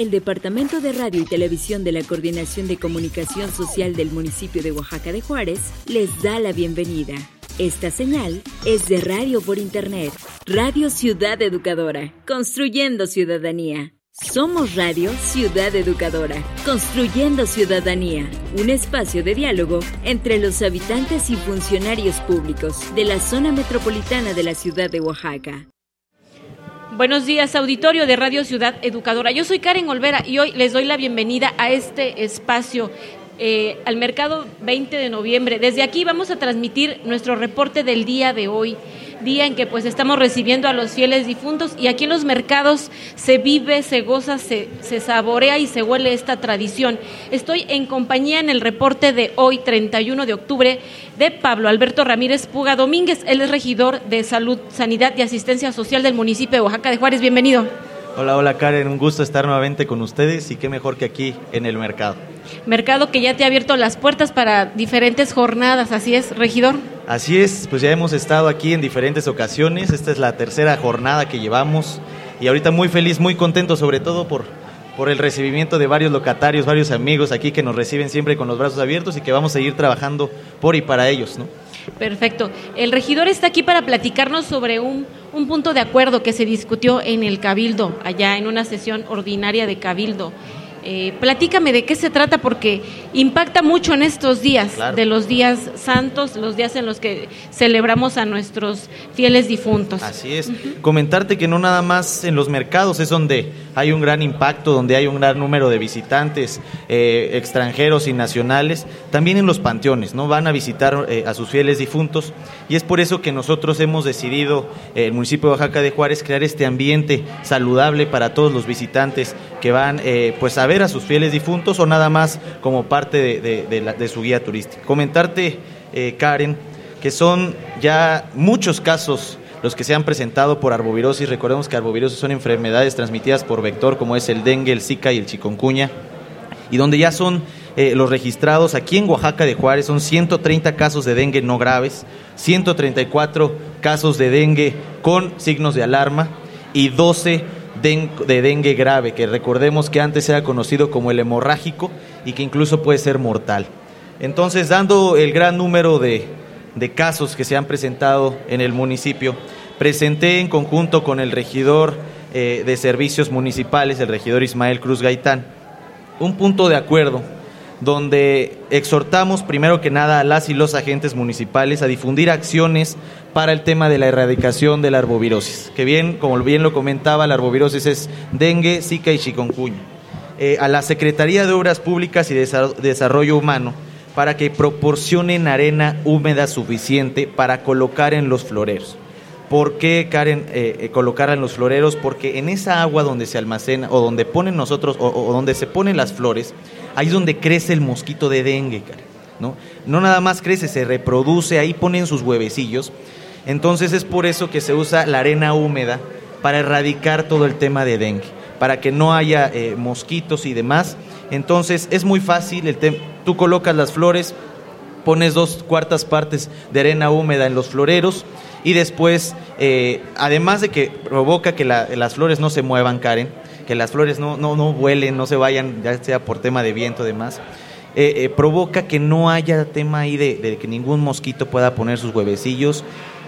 El Departamento de Radio y Televisión de la Coordinación de Comunicación Social del municipio de Oaxaca de Juárez les da la bienvenida. Esta señal es de radio por Internet. Radio Ciudad Educadora, construyendo ciudadanía. Somos Radio Ciudad Educadora, construyendo ciudadanía, un espacio de diálogo entre los habitantes y funcionarios públicos de la zona metropolitana de la ciudad de Oaxaca. Buenos días, auditorio de Radio Ciudad Educadora. Yo soy Karen Olvera y hoy les doy la bienvenida a este espacio eh, al mercado 20 de noviembre. Desde aquí vamos a transmitir nuestro reporte del día de hoy, día en que pues estamos recibiendo a los fieles difuntos y aquí en los mercados se vive, se goza, se, se saborea y se huele esta tradición. Estoy en compañía en el reporte de hoy, 31 de octubre, de Pablo Alberto Ramírez Puga Domínguez. Él es regidor de Salud, Sanidad y Asistencia Social del municipio de Oaxaca de Juárez. Bienvenido. Hola, hola Karen, un gusto estar nuevamente con ustedes y qué mejor que aquí en el mercado. Mercado que ya te ha abierto las puertas para diferentes jornadas, ¿así es, regidor? Así es, pues ya hemos estado aquí en diferentes ocasiones, esta es la tercera jornada que llevamos y ahorita muy feliz, muy contento sobre todo por, por el recibimiento de varios locatarios, varios amigos aquí que nos reciben siempre con los brazos abiertos y que vamos a seguir trabajando por y para ellos, ¿no? Perfecto. El regidor está aquí para platicarnos sobre un, un punto de acuerdo que se discutió en el Cabildo, allá en una sesión ordinaria de Cabildo. Eh, platícame de qué se trata porque impacta mucho en estos días, Claro. de los días santos, los días en los que celebramos a nuestros fieles difuntos. Así es. Comentarte que no nada más en los mercados es donde hay un gran impacto, donde hay un gran número de visitantes eh, extranjeros y nacionales, también en los panteones, ¿no? Van a visitar eh, a sus fieles difuntos y es por eso que nosotros hemos decidido, eh, el municipio de Oaxaca de Juárez, crear este ambiente saludable para todos los visitantes que van pues a a sus fieles difuntos o nada más como parte de su guía turística. Comentarte, eh, Karen, que son ya muchos casos los que se han presentado por arbovirosis. Recordemos que arbovirosis son enfermedades transmitidas por vector como es el dengue, el zika y el chikungunya y donde ya son eh, los registrados aquí en Oaxaca de Juárez, son 130 casos de dengue no graves, 134 casos de dengue con signos de alarma y 12 de dengue grave, que recordemos que antes era conocido como el hemorrágico y que incluso puede ser mortal. Entonces, dando el gran número de, de casos que se han presentado en el municipio, presenté en conjunto con el regidor eh, de servicios municipales, el regidor Ismael Cruz Gaitán, un punto de acuerdo donde exhortamos primero que nada a las y los agentes municipales a difundir acciones para el tema de la erradicación de la arbovirosis, que bien, como bien lo comentaba, la arbovirosis es dengue, zika y chikungunya. Eh, a la Secretaría de Obras Públicas y Desa- Desarrollo Humano para que proporcionen arena húmeda suficiente para colocar en los floreros. ¿Por qué, Karen, eh, eh, colocarla en los floreros? Porque en esa agua donde se almacena o donde ponen nosotros o, o donde se ponen las flores, ahí es donde crece el mosquito de dengue, Karen. ¿no? no nada más crece, se reproduce, ahí ponen sus huevecillos. Entonces es por eso que se usa la arena húmeda para erradicar todo el tema de dengue, para que no haya eh, mosquitos y demás. Entonces es muy fácil, el tú colocas las flores, pones dos cuartas partes de arena húmeda en los floreros y después, eh, además de que provoca que la- las flores no se muevan, Karen, que las flores no, no, no vuelen, no se vayan, ya sea por tema de viento y demás, eh, provoca que no haya tema ahí de que ningún mosquito pueda poner sus huevecillos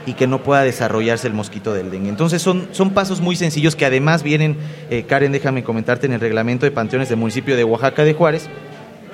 y que no pueda desarrollarse el mosquito del dengue. Entonces son, son pasos muy sencillos que además vienen, eh, Karen, déjame comentarte, en el reglamento de panteones del municipio de Oaxaca de Juárez,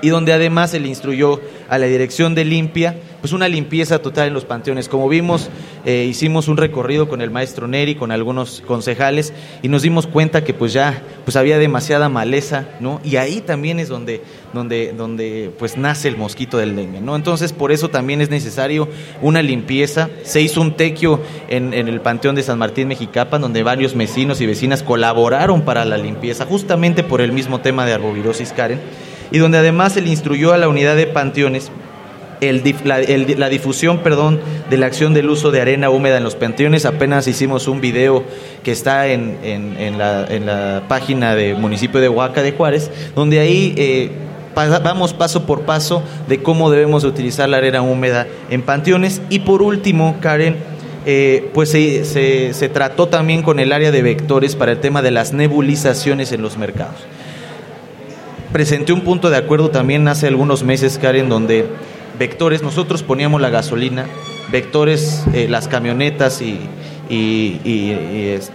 y donde además se le instruyó a la dirección de limpia, pues una limpieza total en los panteones. Como vimos, eh, hicimos un recorrido con el maestro Neri, con algunos concejales, y nos dimos cuenta que pues ya pues había demasiada maleza, ¿no? Y ahí también es donde, donde, donde pues nace el mosquito del dengue, ¿no? Entonces por eso también es necesario una limpieza. Se hizo un tequio en, en el Panteón de San Martín Mexicapan, donde varios vecinos y vecinas colaboraron para la limpieza, justamente por el mismo tema de arbovirosis, Karen y donde además se le instruyó a la unidad de panteones el, la, difusión perdón, de la acción del uso de arena húmeda en los panteones. Apenas hicimos un video que está en, en, la, la, página del municipio de Oaxaca de Juárez, donde ahí eh, vamos paso por paso de cómo debemos utilizar la arena húmeda en panteones. Y por último, Karen, eh, pues se, se, se trató también con el área de vectores para el tema de las nebulizaciones en los mercados presenté un punto de acuerdo también hace algunos meses, Karen, donde vectores, nosotros poníamos la gasolina, vectores, eh, las camionetas y,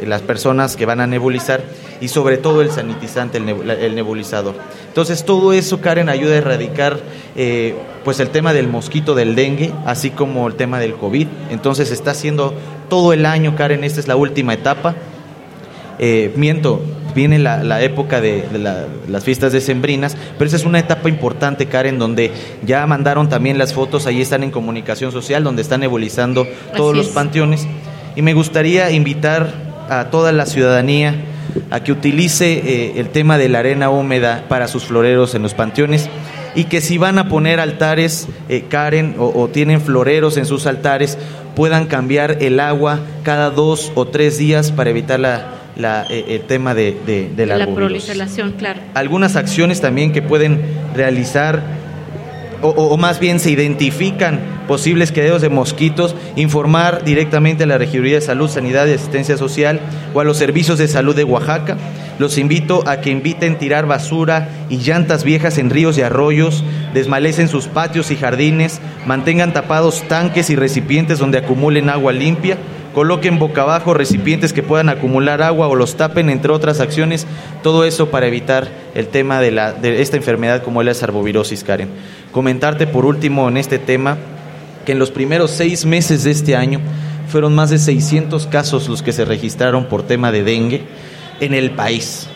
las personas que van a nebulizar y sobre todo el sanitizante, el, nebulizador. Entonces todo eso, Karen, ayuda a erradicar eh, pues el tema del mosquito del dengue, así como el tema del COVID. Entonces está haciendo todo el año, Karen, esta es la última etapa. Eh, miento, viene la, época de, las fiestas decembrinas, pero esa es una etapa importante, Karen, donde ya mandaron también las fotos, ahí están en comunicación social, donde están nebulizando todos los panteones. Y me gustaría invitar a toda la ciudadanía a que utilice eh, el tema de la arena húmeda para sus floreros en los panteones y que si van a poner altares, eh, Karen, o, tienen floreros en sus altares, puedan cambiar el agua cada dos o tres días para evitar la, la, eh, el tema de, de, la, proliferación, claro. Algunas acciones también que pueden realizar, o, más bien se identifican posibles quedeos de mosquitos, informar directamente a la Regiduría de Salud, Sanidad y Asistencia Social o a los servicios de salud de Oaxaca. Los invito a que inviten tirar basura y llantas viejas en ríos y arroyos, desmalecen sus patios y jardines, mantengan tapados tanques y recipientes donde acumulen agua limpia coloquen boca abajo recipientes que puedan acumular agua o los tapen, entre otras acciones, todo eso para evitar el tema de, la, de esta enfermedad como es la arbovirosis, Karen. Comentarte por último en este tema que en los primeros seis meses de este año fueron más de 600 casos los que se registraron por tema de dengue en el país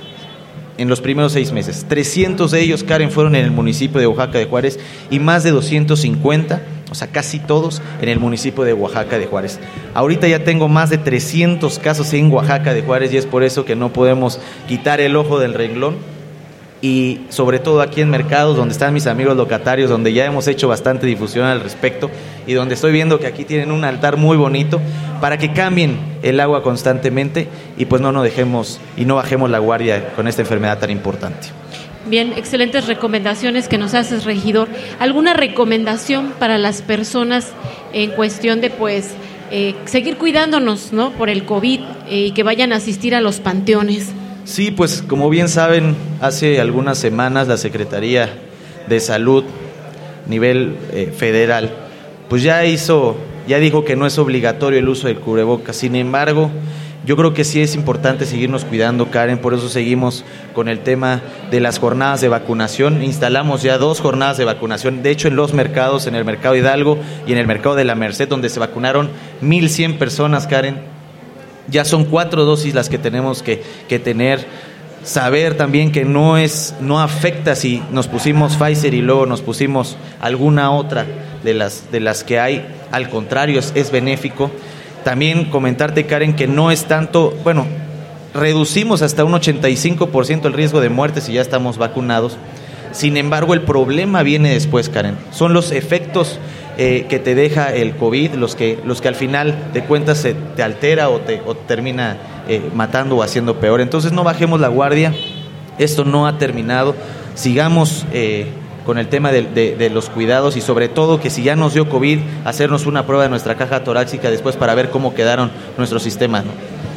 en los primeros seis meses. 300 de ellos, Karen, fueron en el municipio de Oaxaca de Juárez y más de 250 o sea, casi todos en el municipio de Oaxaca de Juárez. Ahorita ya tengo más de 300 casos en Oaxaca de Juárez y es por eso que no podemos quitar el ojo del renglón. Y sobre todo aquí en Mercados, donde están mis amigos locatarios, donde ya hemos hecho bastante difusión al respecto y donde estoy viendo que aquí tienen un altar muy bonito para que cambien el agua constantemente y pues no nos dejemos y no bajemos la guardia con esta enfermedad tan importante. Bien, excelentes recomendaciones que nos haces, regidor. ¿Alguna recomendación para las personas en cuestión de, pues, eh, seguir cuidándonos, ¿no? Por el COVID eh, y que vayan a asistir a los panteones. Sí, pues como bien saben, hace algunas semanas la Secretaría de Salud, nivel eh, federal, pues ya hizo, ya dijo que no es obligatorio el uso del cubrebocas. Sin embargo, yo creo que sí es importante seguirnos cuidando, Karen, por eso seguimos con el tema de las jornadas de vacunación. Instalamos ya dos jornadas de vacunación, de hecho en los mercados, en el mercado Hidalgo y en el mercado de la Merced, donde se vacunaron 1.100 personas, Karen. Ya son cuatro dosis las que tenemos que, que tener saber también que no es no afecta si nos pusimos Pfizer y luego nos pusimos alguna otra de las de las que hay al contrario es, es benéfico también comentarte, Karen, que no es tanto, bueno, reducimos hasta un 85% el riesgo de muerte si ya estamos vacunados. Sin embargo, el problema viene después, Karen. Son los efectos eh, que te deja el COVID, los que, los que al final de cuentas se te altera o te termina eh, matando o haciendo peor. Entonces no bajemos la guardia, esto no ha terminado, sigamos eh, con el tema de, los cuidados y sobre todo que si ya nos dio COVID, hacernos una prueba de nuestra caja torácica después para ver cómo quedaron nuestros sistemas.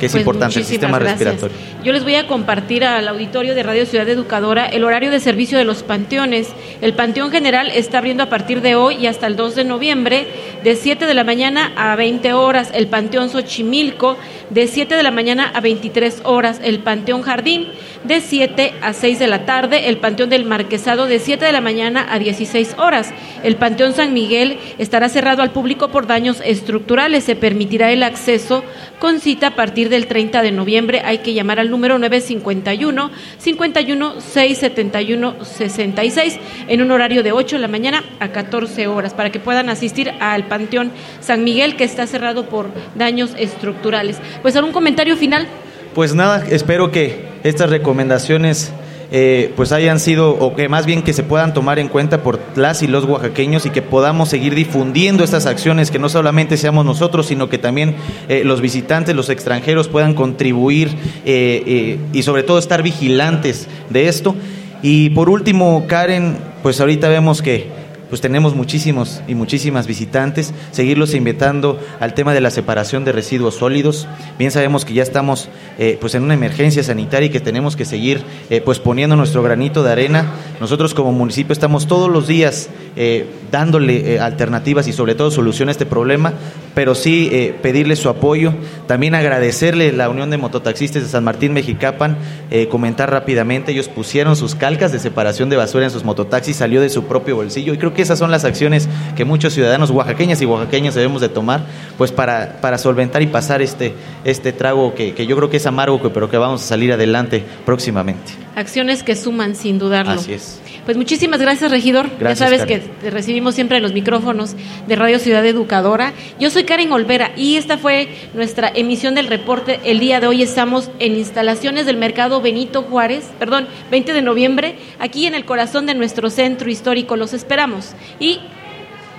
Que es Pues importante, el sistema gracias. respiratorio. Yo les voy a compartir al auditorio de Radio Ciudad Educadora el horario de servicio de los panteones. El Panteón General está abriendo a partir de hoy y hasta el 2 de noviembre de 7 de la mañana a 20 horas. El Panteón Xochimilco de 7 de la mañana a 23 horas. El Panteón Jardín de 7 a 6 de la tarde. El Panteón del Marquesado de 7 de la mañana a 16 horas. El Panteón San Miguel estará cerrado al público por daños estructurales. Se permitirá el acceso con cita a partir del 30 de noviembre. Hay que llamar al número 951 51 671 66 en un horario de 8 de la mañana a 14 horas para que puedan asistir al Panteón San Miguel que está cerrado por daños estructurales. Pues algún comentario final. Pues nada, espero que estas recomendaciones eh, pues hayan sido, o que más bien que se puedan tomar en cuenta por las y los oaxaqueños y que podamos seguir difundiendo estas acciones, que no solamente seamos nosotros, sino que también eh, los visitantes, los extranjeros puedan contribuir eh, eh, y sobre todo estar vigilantes de esto. Y por último, Karen, pues ahorita vemos que pues tenemos muchísimos y muchísimas visitantes, seguirlos invitando al tema de la separación de residuos sólidos. Bien sabemos que ya estamos eh, pues en una emergencia sanitaria y que tenemos que seguir eh, pues poniendo nuestro granito de arena. Nosotros como municipio estamos todos los días eh, dándole alternativas y sobre todo solución a este problema, pero sí eh, pedirle su apoyo, también agradecerle la Unión de Mototaxistas de San Martín Mexicapan, eh, comentar rápidamente, ellos pusieron sus calcas de separación de basura en sus mototaxis, salió de su propio bolsillo. Y creo que esas son las acciones que muchos ciudadanos oaxaqueñas y oaxaqueños debemos de tomar pues para, para solventar y pasar este, este trago que, que yo creo que es amargo, pero que vamos a salir adelante próximamente. Acciones que suman sin dudarlo. Así es. Pues muchísimas gracias, regidor. Gracias, ya sabes Karen. que te recibimos siempre en los micrófonos de Radio Ciudad Educadora. Yo soy Karen Olvera y esta fue nuestra emisión del reporte. El día de hoy estamos en instalaciones del Mercado Benito Juárez, perdón, 20 de noviembre, aquí en el corazón de nuestro centro histórico. Los esperamos. Y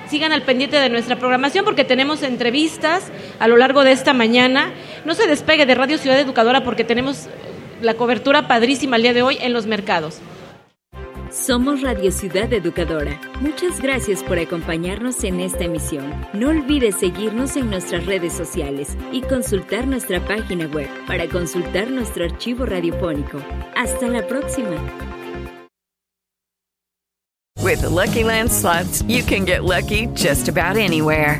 sigan al pendiente de nuestra programación porque tenemos entrevistas a lo largo de esta mañana. No se despegue de Radio Ciudad Educadora porque tenemos la cobertura padrísima el día de hoy en los mercados. Somos Radio Ciudad Educadora. Muchas gracias por acompañarnos en esta emisión. No olvides seguirnos en nuestras redes sociales y consultar nuestra página web para consultar nuestro archivo radiofónico. Hasta la próxima. With the Lucky Land slots, you can get lucky just about anywhere.